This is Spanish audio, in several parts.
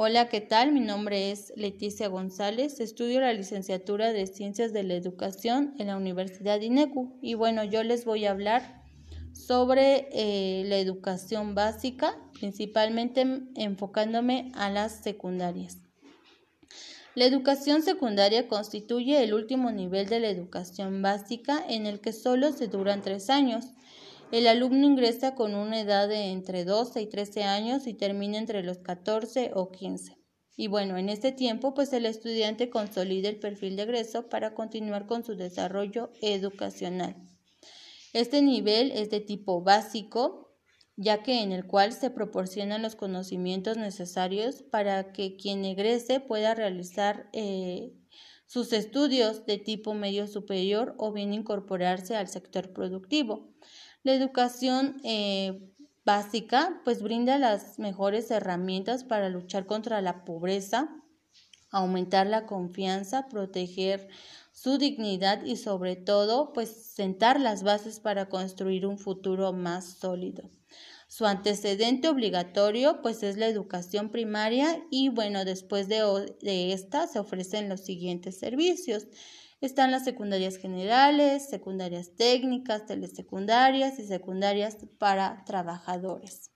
Hola, ¿qué tal? Mi nombre es Leticia González, estudio la licenciatura de Ciencias de la Educación en la Universidad INECU y bueno, yo les voy a hablar sobre eh, la educación básica, principalmente enfocándome a las secundarias. La educación secundaria constituye el último nivel de la educación básica en el que solo se duran tres años. El alumno ingresa con una edad de entre 12 y 13 años y termina entre los 14 o 15. Y bueno, en este tiempo, pues el estudiante consolida el perfil de egreso para continuar con su desarrollo educacional. Este nivel es de tipo básico, ya que en el cual se proporcionan los conocimientos necesarios para que quien egrese pueda realizar eh, sus estudios de tipo medio superior o bien incorporarse al sector productivo. La educación eh, básica pues brinda las mejores herramientas para luchar contra la pobreza, aumentar la confianza, proteger su dignidad y sobre todo pues sentar las bases para construir un futuro más sólido. Su antecedente obligatorio pues es la educación primaria y bueno, después de, de esta se ofrecen los siguientes servicios. Están las secundarias generales, secundarias técnicas, telesecundarias y secundarias para trabajadores.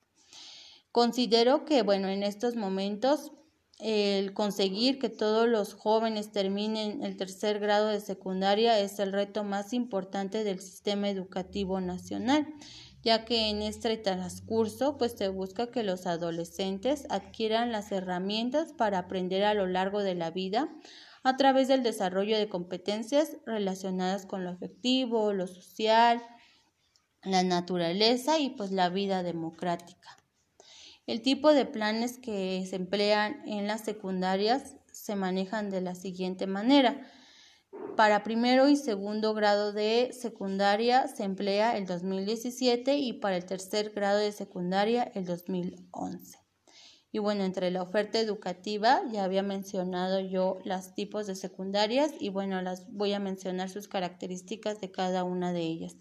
Considero que, bueno, en estos momentos el conseguir que todos los jóvenes terminen el tercer grado de secundaria es el reto más importante del sistema educativo nacional, ya que en este transcurso pues se busca que los adolescentes adquieran las herramientas para aprender a lo largo de la vida a través del desarrollo de competencias relacionadas con lo afectivo, lo social, la naturaleza y pues la vida democrática. El tipo de planes que se emplean en las secundarias se manejan de la siguiente manera. Para primero y segundo grado de secundaria se emplea el 2017 y para el tercer grado de secundaria el 2011. Y bueno, entre la oferta educativa ya había mencionado yo los tipos de secundarias y bueno, las voy a mencionar sus características de cada una de ellas.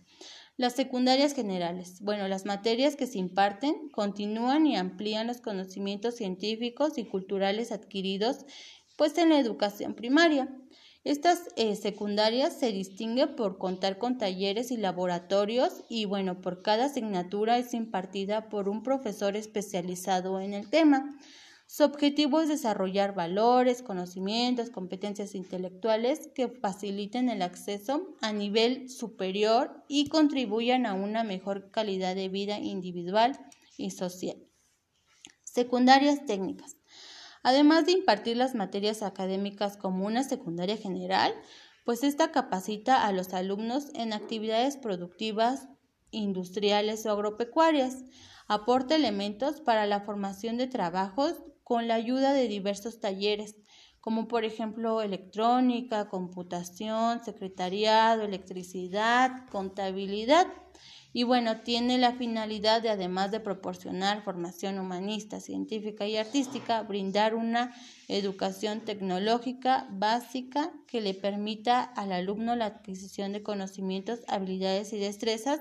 Las secundarias generales. Bueno, las materias que se imparten continúan y amplían los conocimientos científicos y culturales adquiridos pues en la educación primaria. Estas eh, secundarias se distinguen por contar con talleres y laboratorios y bueno, por cada asignatura es impartida por un profesor especializado en el tema. Su objetivo es desarrollar valores, conocimientos, competencias intelectuales que faciliten el acceso a nivel superior y contribuyan a una mejor calidad de vida individual y social. Secundarias técnicas. Además de impartir las materias académicas como una secundaria general, pues esta capacita a los alumnos en actividades productivas, industriales o agropecuarias, aporta elementos para la formación de trabajos con la ayuda de diversos talleres, como por ejemplo electrónica, computación, secretariado, electricidad, contabilidad, y bueno, tiene la finalidad de, además de proporcionar formación humanista, científica y artística, brindar una educación tecnológica básica que le permita al alumno la adquisición de conocimientos, habilidades y destrezas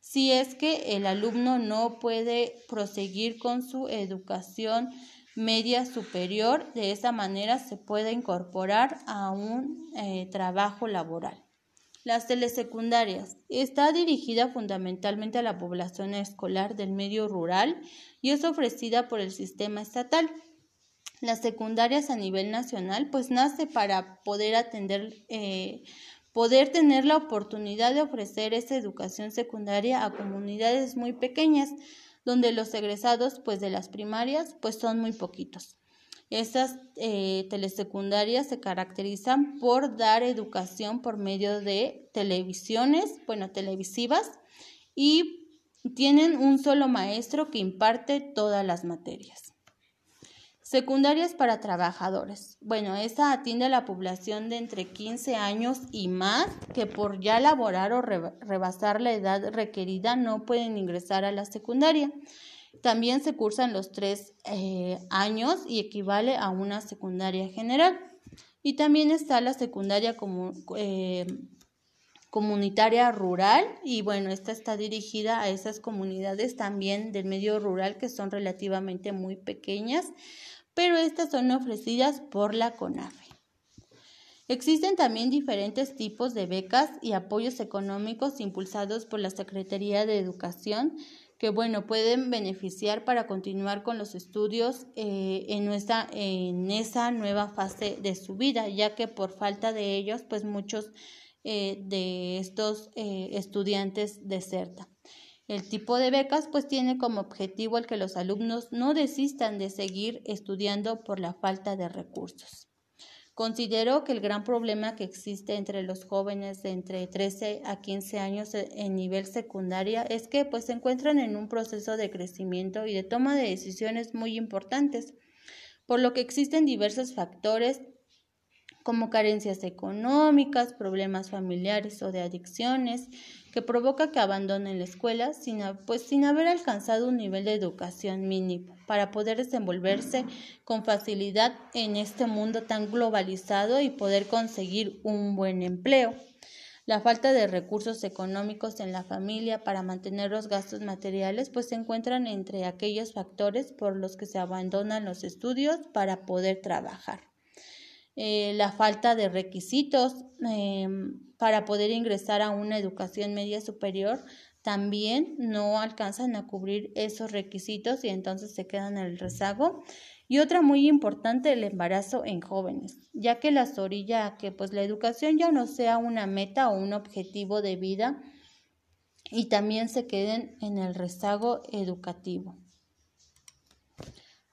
si es que el alumno no puede proseguir con su educación media superior, de esa manera se puede incorporar a un eh, trabajo laboral. Las telesecundarias. Está dirigida fundamentalmente a la población escolar del medio rural y es ofrecida por el sistema estatal. Las secundarias a nivel nacional pues nace para poder atender, eh, poder tener la oportunidad de ofrecer esa educación secundaria a comunidades muy pequeñas, donde los egresados pues de las primarias pues son muy poquitos. Estas eh, telesecundarias se caracterizan por dar educación por medio de televisiones, bueno, televisivas, y tienen un solo maestro que imparte todas las materias. Secundarias para trabajadores. Bueno, esta atiende a la población de entre 15 años y más que por ya laborar o rebasar la edad requerida no pueden ingresar a la secundaria. También se cursan los tres eh, años y equivale a una secundaria general. Y también está la secundaria eh, comunitaria rural y bueno, esta está dirigida a esas comunidades también del medio rural que son relativamente muy pequeñas pero estas son ofrecidas por la CONAFE. Existen también diferentes tipos de becas y apoyos económicos impulsados por la Secretaría de Educación que bueno pueden beneficiar para continuar con los estudios eh, en, nuestra, en esa nueva fase de su vida, ya que por falta de ellos, pues muchos eh, de estos eh, estudiantes desertan. El tipo de becas pues tiene como objetivo el que los alumnos no desistan de seguir estudiando por la falta de recursos. Considero que el gran problema que existe entre los jóvenes de entre 13 a 15 años e, en nivel secundaria es que pues se encuentran en un proceso de crecimiento y de toma de decisiones muy importantes, por lo que existen diversos factores como carencias económicas, problemas familiares o de adicciones, que provoca que abandonen la escuela sin, pues, sin haber alcanzado un nivel de educación mínimo para poder desenvolverse con facilidad en este mundo tan globalizado y poder conseguir un buen empleo. La falta de recursos económicos en la familia para mantener los gastos materiales pues se encuentran entre aquellos factores por los que se abandonan los estudios para poder trabajar. Eh, la falta de requisitos em, para poder ingresar a una educación media superior también no alcanzan a cubrir esos requisitos y entonces se quedan en el rezago. Y otra muy importante, el embarazo en jóvenes, ya que las orilla a que pues la educación ya no sea una meta o un objetivo de vida y también se queden en el rezago educativo.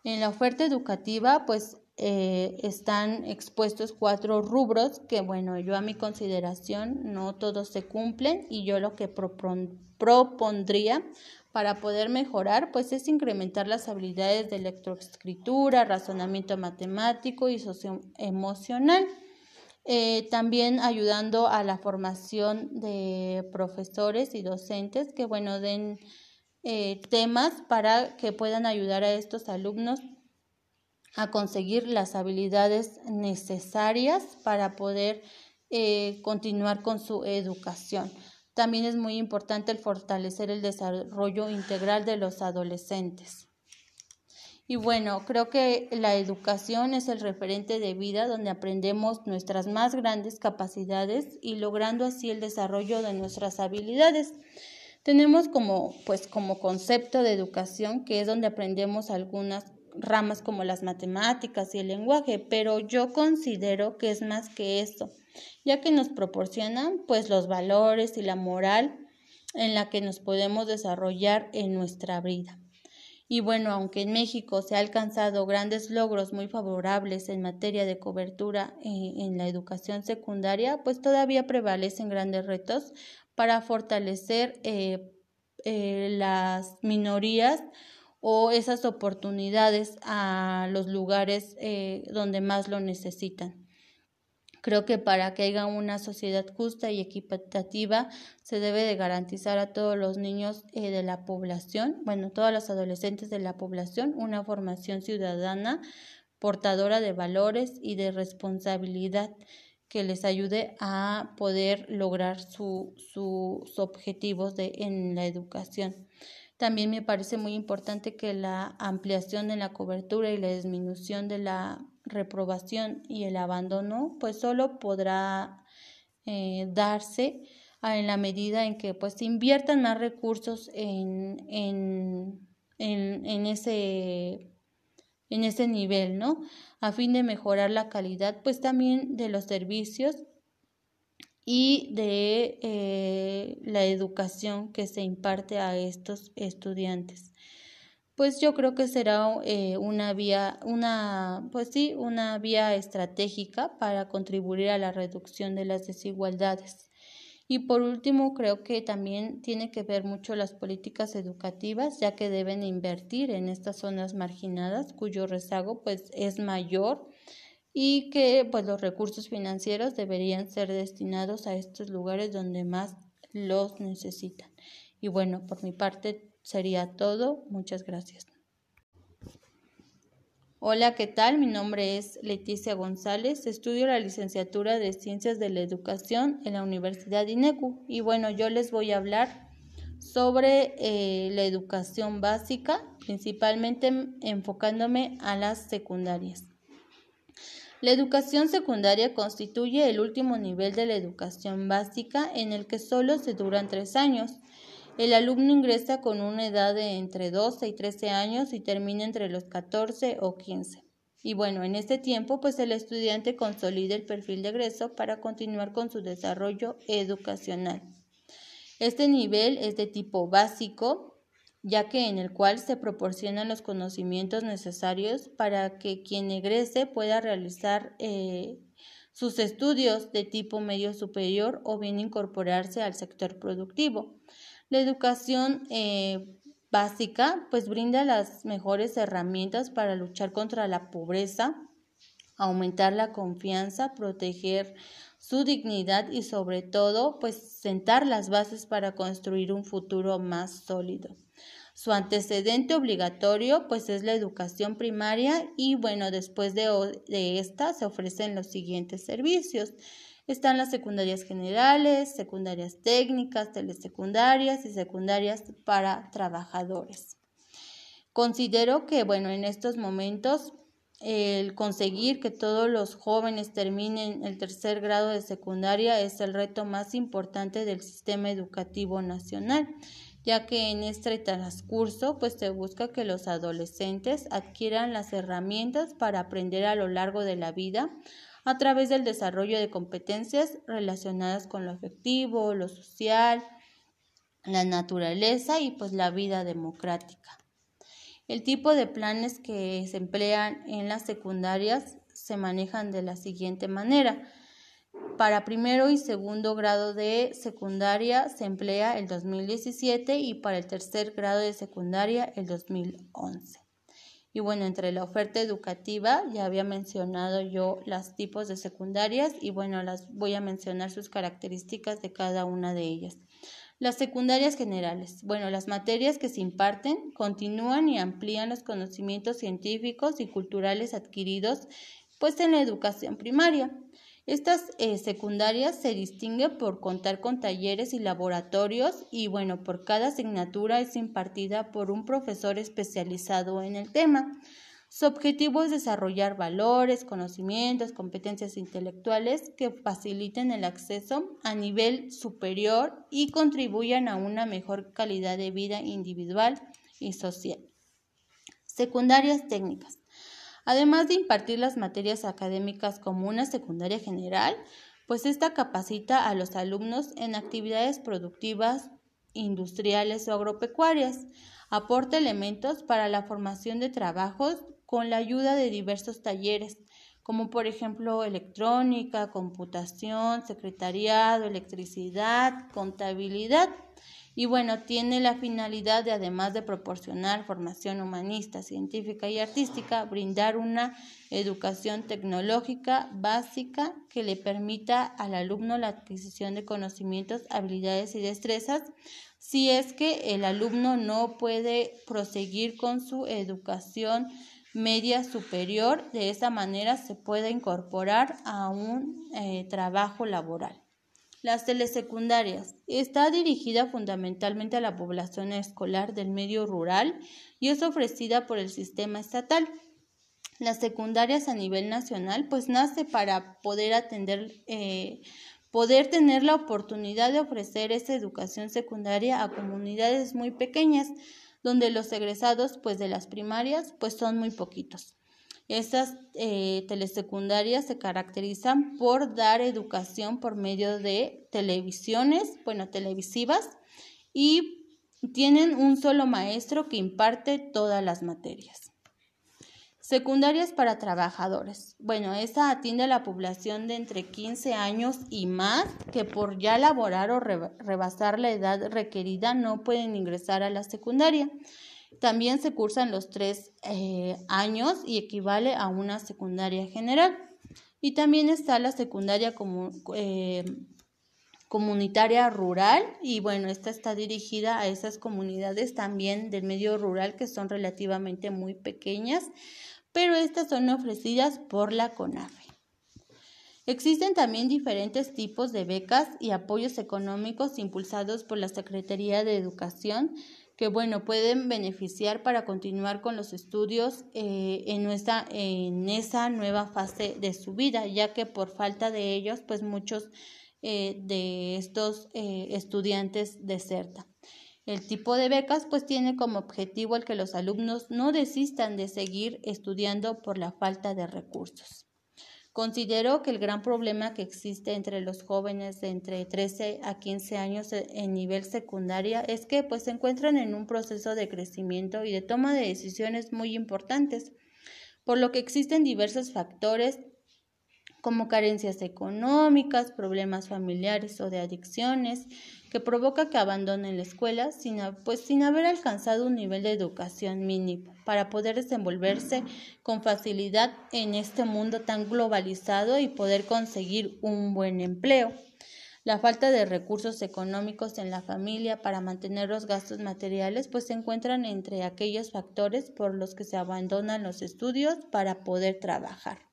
En la oferta educativa, pues eh, están expuestos cuatro rubros que, bueno, yo a mi consideración no todos se cumplen y yo lo que propondría para poder mejorar, pues es incrementar las habilidades de electroescritura, razonamiento matemático y socioemocional. Eh, también ayudando a la formación de profesores y docentes que, bueno, den eh, temas para que puedan ayudar a estos alumnos a conseguir las habilidades necesarias para poder eh, continuar con su educación. También es muy importante el fortalecer el desarrollo integral de los adolescentes. Y bueno, creo que la educación es el referente de vida donde aprendemos nuestras más grandes capacidades y logrando así el desarrollo de nuestras habilidades. Tenemos como pues como concepto de educación que es donde aprendemos algunas ramas como las matemáticas y el lenguaje, pero yo considero que es más que eso, ya que nos proporcionan pues los valores y la moral en la que nos podemos desarrollar en nuestra vida. Y bueno, aunque en México se ha alcanzado grandes logros muy favorables en materia de cobertura eh, en la educación secundaria, pues todavía prevalecen grandes retos para fortalecer eh, eh, las minorías o esas oportunidades a los lugares eh, donde más lo necesitan. Creo que para que haya una sociedad justa y equitativa se debe de garantizar a todos los niños eh, de la población, bueno, todas las adolescentes de la población, una formación ciudadana portadora de valores y de responsabilidad que les ayude a poder lograr sus objetivos de, en la educación. También me parece muy importante que la ampliación de la cobertura y la disminución de la reprobación y el abandono, pues solo podrá eh, darse en la medida en que pues inviertan más recursos en, en, en, ese en ese nivel, ¿no? A fin de mejorar la calidad, pues también de los servicios y de eh, la educación que se imparte a estos estudiantes. Pues yo creo que será eh, una vía, una, pues sí, una vía estratégica para contribuir a la reducción de las desigualdades. Y por último, creo que también tiene que ver mucho las políticas educativas, ya que deben invertir en estas zonas marginadas cuyo rezago pues es mayor y que pues los recursos financieros deberían ser destinados a estos lugares donde más los necesitan. Y bueno, por mi parte sería todo. Muchas gracias. Hola, ¿qué tal? Mi nombre es Leticia González. Estudio la licenciatura de Ciencias de la Educación en la Universidad INECU. Y bueno, yo les voy a hablar sobre eh, la educación básica, principalmente enfocándome a las secundarias. La educación secundaria constituye el último nivel de la educación básica en el que solo se duran tres años. El alumno ingresa con una edad de entre 12 y 13 años y termina entre los 14 o 15. Y bueno, en este tiempo, pues el estudiante consolida el perfil de egreso para continuar con su desarrollo educacional. Este nivel es de tipo básico, ya que en el cual se proporcionan los conocimientos necesarios para que quien egrese pueda realizar eh, sus estudios de tipo medio superior o bien incorporarse al sector productivo. La educación eh, básica pues brinda las mejores herramientas para luchar contra la pobreza, aumentar la confianza, proteger su dignidad y sobre todo pues sentar las bases para construir un futuro más sólido. Su antecedente obligatorio pues es la educación primaria y bueno, después de, de esta se ofrecen los siguientes servicios. Están las secundarias generales, secundarias técnicas, telesecundarias y secundarias para trabajadores. Considero que, bueno, en estos momentos el conseguir que todos los jóvenes terminen el tercer grado de secundaria es el reto más importante del sistema educativo nacional, ya que en este transcurso pues se busca que los adolescentes adquieran las herramientas para aprender a lo largo de la vida a través del desarrollo de competencias relacionadas con lo afectivo, lo social, la naturaleza y pues la vida democrática. El tipo de planes que se emplean en las secundarias se manejan de la siguiente manera. Para primero y segundo grado de secundaria se emplea el 2017 y para el tercer grado de secundaria el 2011. Y bueno, entre la oferta educativa ya había mencionado yo los tipos de secundarias y bueno, las voy a mencionar sus características de cada una de ellas. Las secundarias generales. Bueno, las materias que se imparten continúan y amplían los conocimientos científicos y culturales adquiridos pues en la educación primaria. Estas eh, secundarias se distinguen por contar con talleres y laboratorios y bueno, por cada asignatura es impartida por un profesor especializado en el tema. Su objetivo es desarrollar valores, conocimientos, competencias intelectuales que faciliten el acceso a nivel superior y contribuyan a una mejor calidad de vida individual y social. Secundarias técnicas. Además de impartir las materias académicas como una secundaria general, pues esta capacita a los alumnos en actividades productivas, industriales o agropecuarias, aporta elementos para la formación de trabajos con la ayuda de diversos talleres, como por ejemplo electrónica, computación, secretariado, electricidad, contabilidad. Y bueno, tiene la finalidad de, además de proporcionar formación humanista, científica y artística, brindar una educación tecnológica básica que le permita al alumno la adquisición de conocimientos, habilidades y destrezas si es que el alumno no puede proseguir con su educación media superior, de esa manera se puede incorporar a un eh, trabajo laboral. Las telesecundarias. Está dirigida fundamentalmente a la población escolar del medio rural y es ofrecida por el sistema estatal. Las secundarias a nivel nacional pues nace para poder atender, eh, poder tener la oportunidad de ofrecer esa educación secundaria a comunidades muy pequeñas donde los egresados pues de las primarias pues son muy poquitos. Estas eh, telesecundarias se caracterizan por dar educación por medio de televisiones, bueno, televisivas, y tienen un solo maestro que imparte todas las materias. Secundarias para trabajadores. Bueno, esta atiende a la población de entre 15 años y más que por ya laborar o rebasar la edad requerida no pueden ingresar a la secundaria. También se cursan los tres eh, años y equivale a una secundaria general. Y también está la secundaria eh, comunitaria rural y bueno, esta está dirigida a esas comunidades también del medio rural que son relativamente muy pequeñas pero estas son ofrecidas por la CONAFE. Existen también diferentes tipos de becas y apoyos económicos impulsados por la Secretaría de Educación que bueno, pueden beneficiar para continuar con los estudios eh, en, nuestra, en esa nueva fase de su vida, ya que por falta de ellos, pues muchos eh, de estos eh, estudiantes desertan. El tipo de becas pues tiene como objetivo el que los alumnos no desistan de seguir estudiando por la falta de recursos. Considero que el gran problema que existe entre los jóvenes de entre 13 a 15 años e, en nivel secundaria es que pues se encuentran en un proceso de crecimiento y de toma de decisiones muy importantes, por lo que existen diversos factores como carencias económicas, problemas familiares o de adicciones, que provoca que abandonen la escuela sin, pues, sin haber alcanzado un nivel de educación mínimo para poder desenvolverse con facilidad en este mundo tan globalizado y poder conseguir un buen empleo. La falta de recursos económicos en la familia para mantener los gastos materiales pues se encuentran entre aquellos factores por los que se abandonan los estudios para poder trabajar.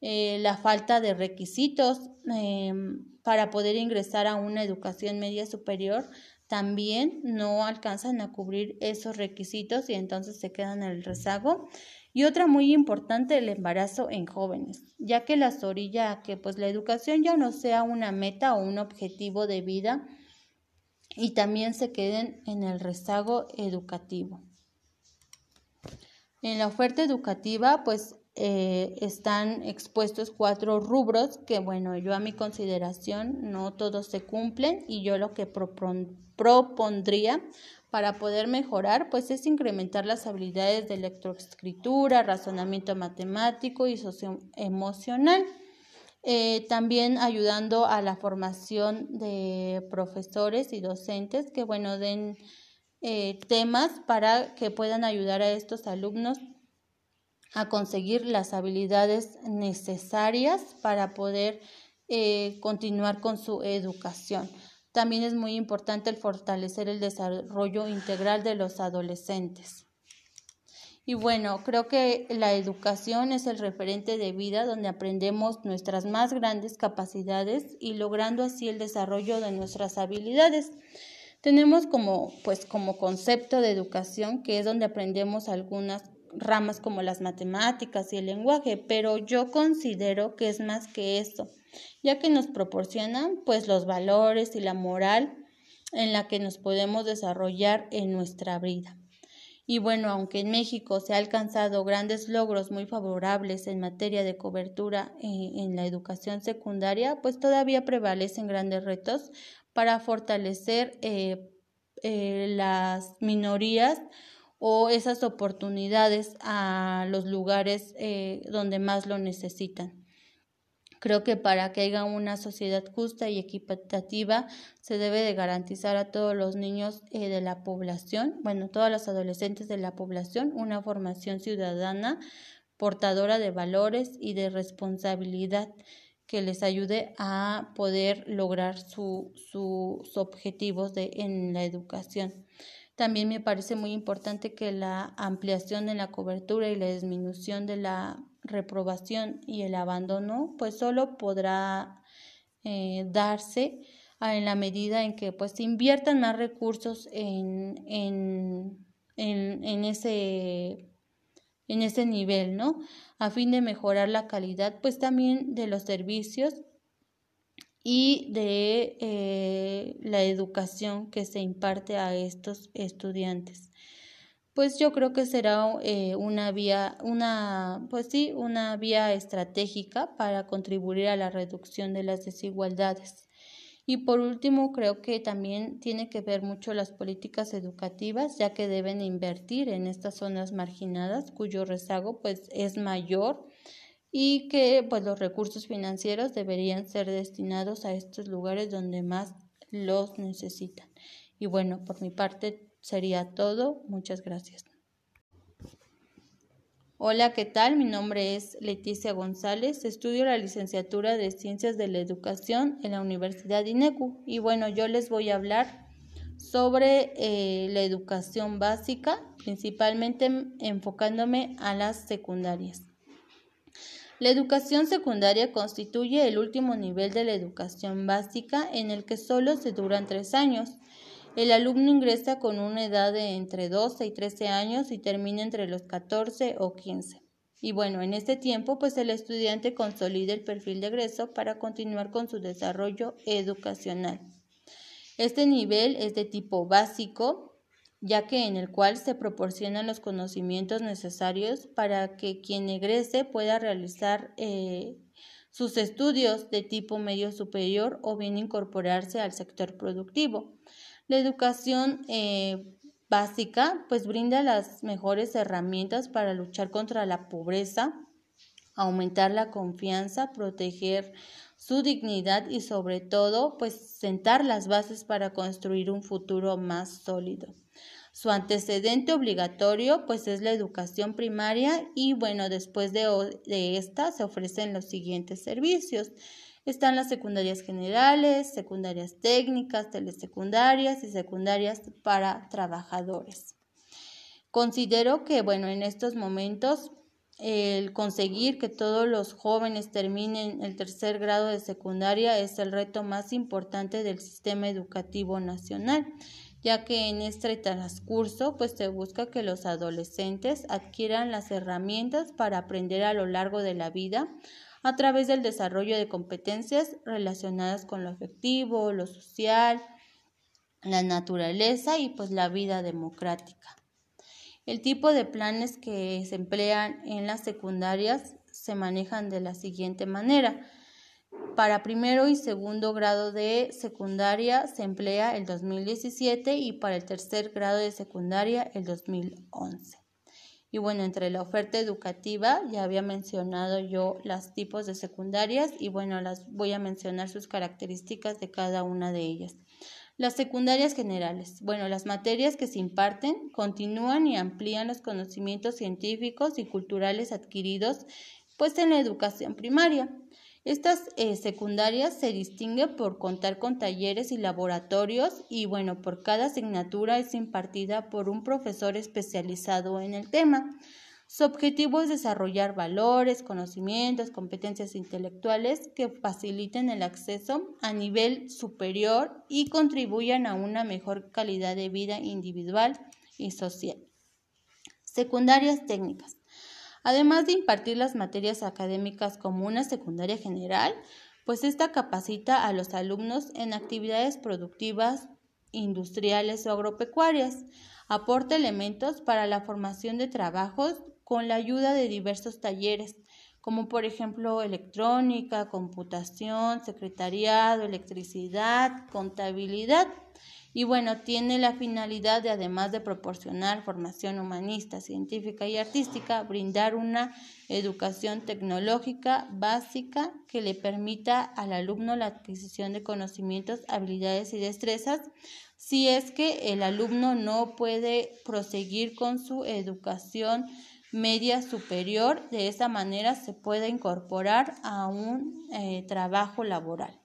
Eh, la falta de requisitos em, para poder ingresar a una educación media superior también no alcanzan a cubrir esos requisitos y entonces se quedan en el rezago. Y otra muy importante, el embarazo en jóvenes, ya que las orilla que pues la educación ya no sea una meta o un objetivo de vida y también se queden en el rezago educativo. En la oferta educativa, pues eh, están expuestos cuatro rubros que, bueno, yo a mi consideración no todos se cumplen y yo lo que propondría para poder mejorar, pues es incrementar las habilidades de electroescritura, razonamiento matemático y socioemocional. Eh, también ayudando a la formación de profesores y docentes que, bueno, den eh, temas para que puedan ayudar a estos alumnos a conseguir las habilidades necesarias para poder eh, continuar con su educación. También es muy importante el fortalecer el desarrollo integral de los adolescentes. Y bueno, creo que la educación es el referente de vida donde aprendemos nuestras más grandes capacidades y logrando así el desarrollo de nuestras habilidades. Tenemos como pues como concepto de educación que es donde aprendemos algunas ramas como las matemáticas y el lenguaje, pero yo considero que es más que eso, ya que nos proporcionan pues los valores y la moral en la que nos podemos desarrollar en nuestra vida. Y bueno, aunque en México se ha alcanzado grandes logros muy favorables en materia de cobertura eh, en la educación secundaria, pues todavía prevalecen grandes retos para fortalecer eh, eh, las minorías o esas oportunidades a los lugares eh, donde más lo necesitan. Creo que para que haya una sociedad justa y equitativa se debe de garantizar a todos los niños eh, de la población, bueno, todos los adolescentes de la población, una formación ciudadana portadora de valores y de responsabilidad que les ayude a poder lograr sus objetivos de, en la educación. También me parece muy importante que la ampliación de la cobertura y la disminución de la reprobación y el abandono, pues solo podrá eh, darse en la medida en que pues inviertan más recursos en, en, en, en, ese, en ese nivel, ¿no? A fin de mejorar la calidad, pues también de los servicios y de eh, la educación que se imparte a estos estudiantes. Pues yo creo que será eh, una vía, una, pues sí, una vía estratégica para contribuir a la reducción de las desigualdades. Y por último, creo que también tiene que ver mucho las políticas educativas, ya que deben invertir en estas zonas marginadas cuyo rezago pues es mayor y que pues los recursos financieros deberían ser destinados a estos lugares donde más los necesitan. Y bueno, por mi parte sería todo. Muchas gracias. Hola, ¿qué tal? Mi nombre es Leticia González. Estudio la licenciatura de Ciencias de la Educación en la Universidad de INECU. Y bueno, yo les voy a hablar sobre eh, la educación básica, principalmente enfocándome a las secundarias. La educación secundaria constituye el último nivel de la educación básica en el que solo se duran tres años. El alumno ingresa con una edad de entre 12 y 13 años y termina entre los 14 o 15. Y bueno, en este tiempo, pues el estudiante consolida el perfil de egreso para continuar con su desarrollo educacional. Este nivel es de tipo básico ya que en el cual se proporcionan los conocimientos necesarios para que quien egrese pueda realizar eh, sus estudios de tipo medio superior o bien incorporarse al sector productivo. La educación eh, básica pues brinda las mejores herramientas para luchar contra la pobreza, aumentar la confianza, proteger su dignidad y sobre todo pues sentar las bases para construir un futuro más sólido. Su antecedente obligatorio pues es la educación primaria y bueno, después de, de esta se ofrecen los siguientes servicios. Están las secundarias generales, secundarias técnicas, telesecundarias y secundarias para trabajadores. Considero que, bueno, en estos momentos el conseguir que todos los jóvenes terminen el tercer grado de secundaria es el reto más importante del sistema educativo nacional ya que en este transcurso pues se busca que los adolescentes adquieran las herramientas para aprender a lo largo de la vida a través del desarrollo de competencias relacionadas con lo afectivo, lo social, la naturaleza y pues la vida democrática. El tipo de planes que se emplean en las secundarias se manejan de la siguiente manera. Para primero y segundo grado de secundaria se emplea el 2017 y para el tercer grado de secundaria el 2011. Y bueno, entre la oferta educativa ya había mencionado yo los tipos de secundarias y bueno, las voy a mencionar sus características de cada una de ellas. Las secundarias generales. Bueno, las materias que se imparten continúan y amplían los conocimientos científicos y culturales adquiridos pues en la educación primaria. Estas eh, secundarias se distinguen por contar con talleres y laboratorios y bueno, por cada asignatura es impartida por un profesor especializado en el tema. Su objetivo es desarrollar valores, conocimientos, competencias intelectuales que faciliten el acceso a nivel superior y contribuyan a una mejor calidad de vida individual y social. Secundarias técnicas. Además de impartir las materias académicas como una secundaria general, pues esta capacita a los alumnos en actividades productivas, industriales o agropecuarias, aporta elementos para la formación de trabajos con la ayuda de diversos talleres, como por ejemplo electrónica, computación, secretariado, electricidad, contabilidad, y bueno, tiene la finalidad de, además de proporcionar formación humanista, científica y artística, brindar una educación tecnológica básica que le permita al alumno la adquisición de conocimientos, habilidades y destrezas si es que el alumno no puede proseguir con su educación media superior, de esa manera se puede incorporar a un eh, trabajo laboral.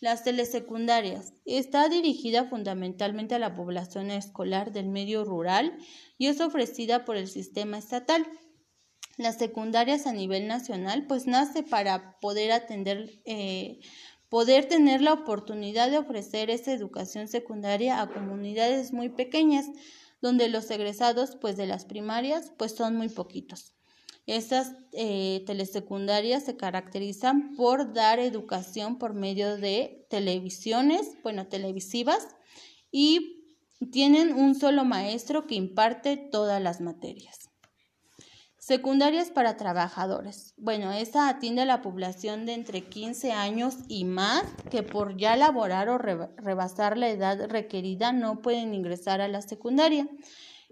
Las telesecundarias. Está dirigida fundamentalmente a la población escolar del medio rural y es ofrecida por el sistema estatal. Las secundarias a nivel nacional pues nace para poder atender, eh, poder tener la oportunidad de ofrecer esa educación secundaria a comunidades muy pequeñas, donde los egresados pues de las primarias pues son muy poquitos. Estas eh, telesecundarias se caracterizan por dar educación por medio de televisiones, bueno, televisivas, y tienen un solo maestro que imparte todas las materias. Secundarias para trabajadores. Bueno, esta atiende a la población de entre 15 años y más que por ya laborar o rebasar la edad requerida no pueden ingresar a la secundaria.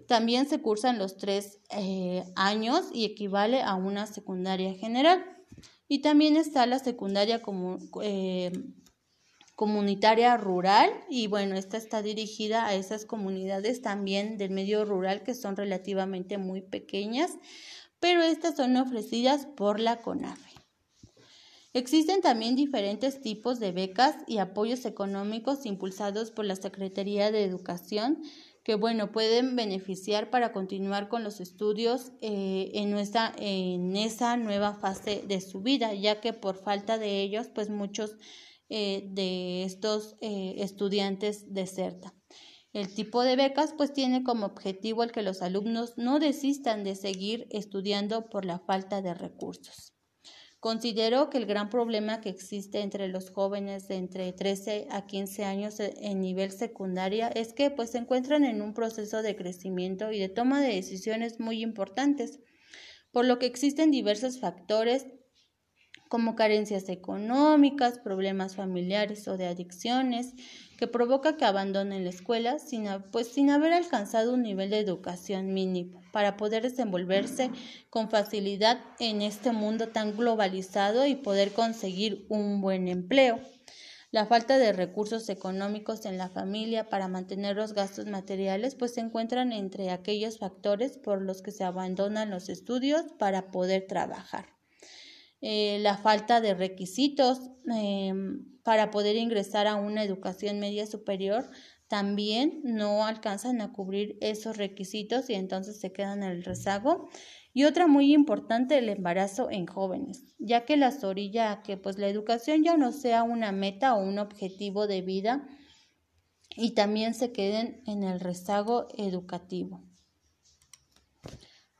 También se cursan los tres eh, años y equivale a una secundaria general. Y también está la secundaria eh, comunitaria rural y bueno, esta está dirigida a esas comunidades también del medio rural que son relativamente muy pequeñas, pero estas son ofrecidas por la CONAFE. Existen también diferentes tipos de becas y apoyos económicos impulsados por la Secretaría de Educación que bueno, pueden beneficiar para continuar con los estudios eh, en, nuestra, en esa nueva fase de su vida, ya que por falta de ellos, pues muchos eh, de estos eh, estudiantes desertan. El tipo de becas pues tiene como objetivo el que los alumnos no desistan de seguir estudiando por la falta de recursos. Considero que el gran problema que existe entre los jóvenes de entre 13 a 15 años e, en nivel secundaria es que pues se encuentran en un proceso de crecimiento y de toma de decisiones muy importantes, por lo que existen diversos factores como carencias económicas, problemas familiares o de adicciones, que provoca que abandonen la escuela sin, pues, sin haber alcanzado un nivel de educación mínimo para poder desenvolverse con facilidad en este mundo tan globalizado y poder conseguir un buen empleo. La falta de recursos económicos en la familia para mantener los gastos materiales pues se encuentran entre aquellos factores por los que se abandonan los estudios para poder trabajar. Eh, la falta de requisitos em, para poder ingresar a una educación media superior también no alcanzan a cubrir esos requisitos y entonces se quedan en el rezago. Y otra muy importante, el embarazo en jóvenes, ya que las orilla que pues la educación ya no sea una meta o un objetivo de vida y también se queden en el rezago educativo.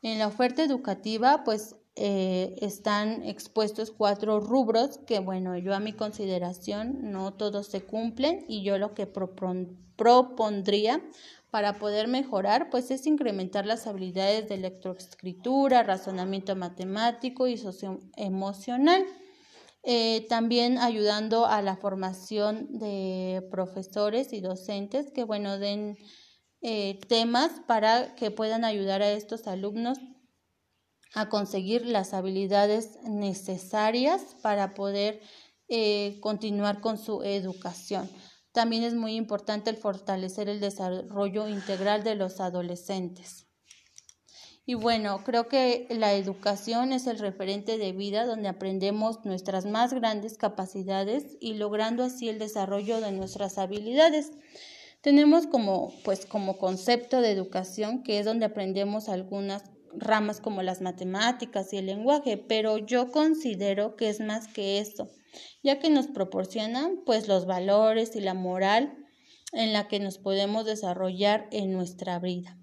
En la oferta educativa, pues eh, están expuestos cuatro rubros que, bueno, yo a mi consideración no todos se cumplen y yo lo que propondría para poder mejorar, pues es incrementar las habilidades de electroescritura, razonamiento matemático y socioemocional. Eh, también ayudando a la formación de profesores y docentes que, bueno, den eh, temas para que puedan ayudar a estos alumnos a conseguir las habilidades necesarias para poder eh, continuar con su educación. También es muy importante el fortalecer el desarrollo integral de los adolescentes. Y bueno, creo que la educación es el referente de vida donde aprendemos nuestras más grandes capacidades y logrando así el desarrollo de nuestras habilidades. Tenemos como pues como concepto de educación que es donde aprendemos algunas ramas como las matemáticas y el lenguaje, pero yo considero que es más que eso, ya que nos proporcionan pues los valores y la moral en la que nos podemos desarrollar en nuestra vida.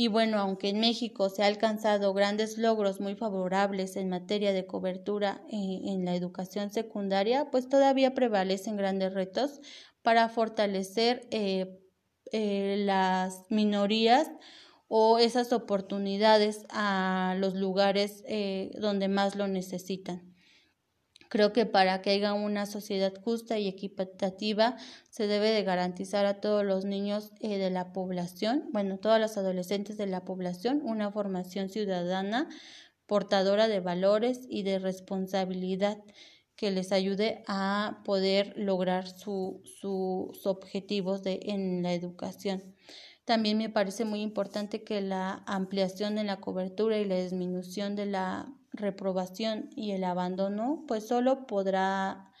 Y bueno, aunque en México se ha alcanzado grandes logros muy favorables en materia de cobertura eh, en la educación secundaria, pues todavía prevalecen grandes retos para fortalecer eh, eh, las minorías o esas oportunidades a los lugares eh, donde más lo necesitan. Creo que para que haya una sociedad justa y equitativa se debe de garantizar a todos los niños eh, de la población, bueno, todos los adolescentes de la población, una formación ciudadana portadora de valores y de responsabilidad que les ayude a poder lograr sus objetivos de, en la educación. También me parece muy importante que la ampliación de la cobertura y la disminución de la reprobación y el abandono, pues solo podrá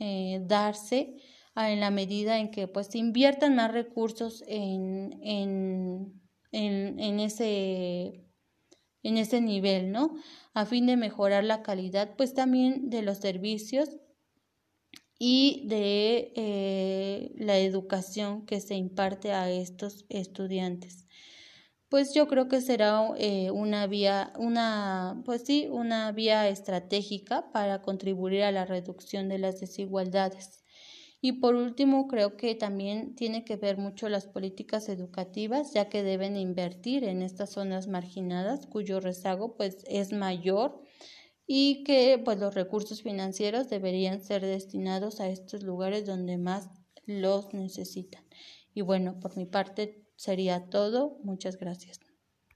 eh, darse en la medida en que pues se inviertan más recursos en, en, en, en, ese en ese nivel, ¿no? A fin de mejorar la calidad, pues también de los servicios y de eh, la educación que se imparte a estos estudiantes. Pues yo creo que será eh, una vía, una, pues sí, una vía estratégica para contribuir a la reducción de las desigualdades. Y por último, creo que también tiene que ver mucho las políticas educativas, ya que deben invertir en estas zonas marginadas cuyo rezago pues es mayor y que pues los recursos financieros deberían ser destinados a estos lugares donde más los necesitan. Y bueno, por mi parte sería todo. Muchas gracias.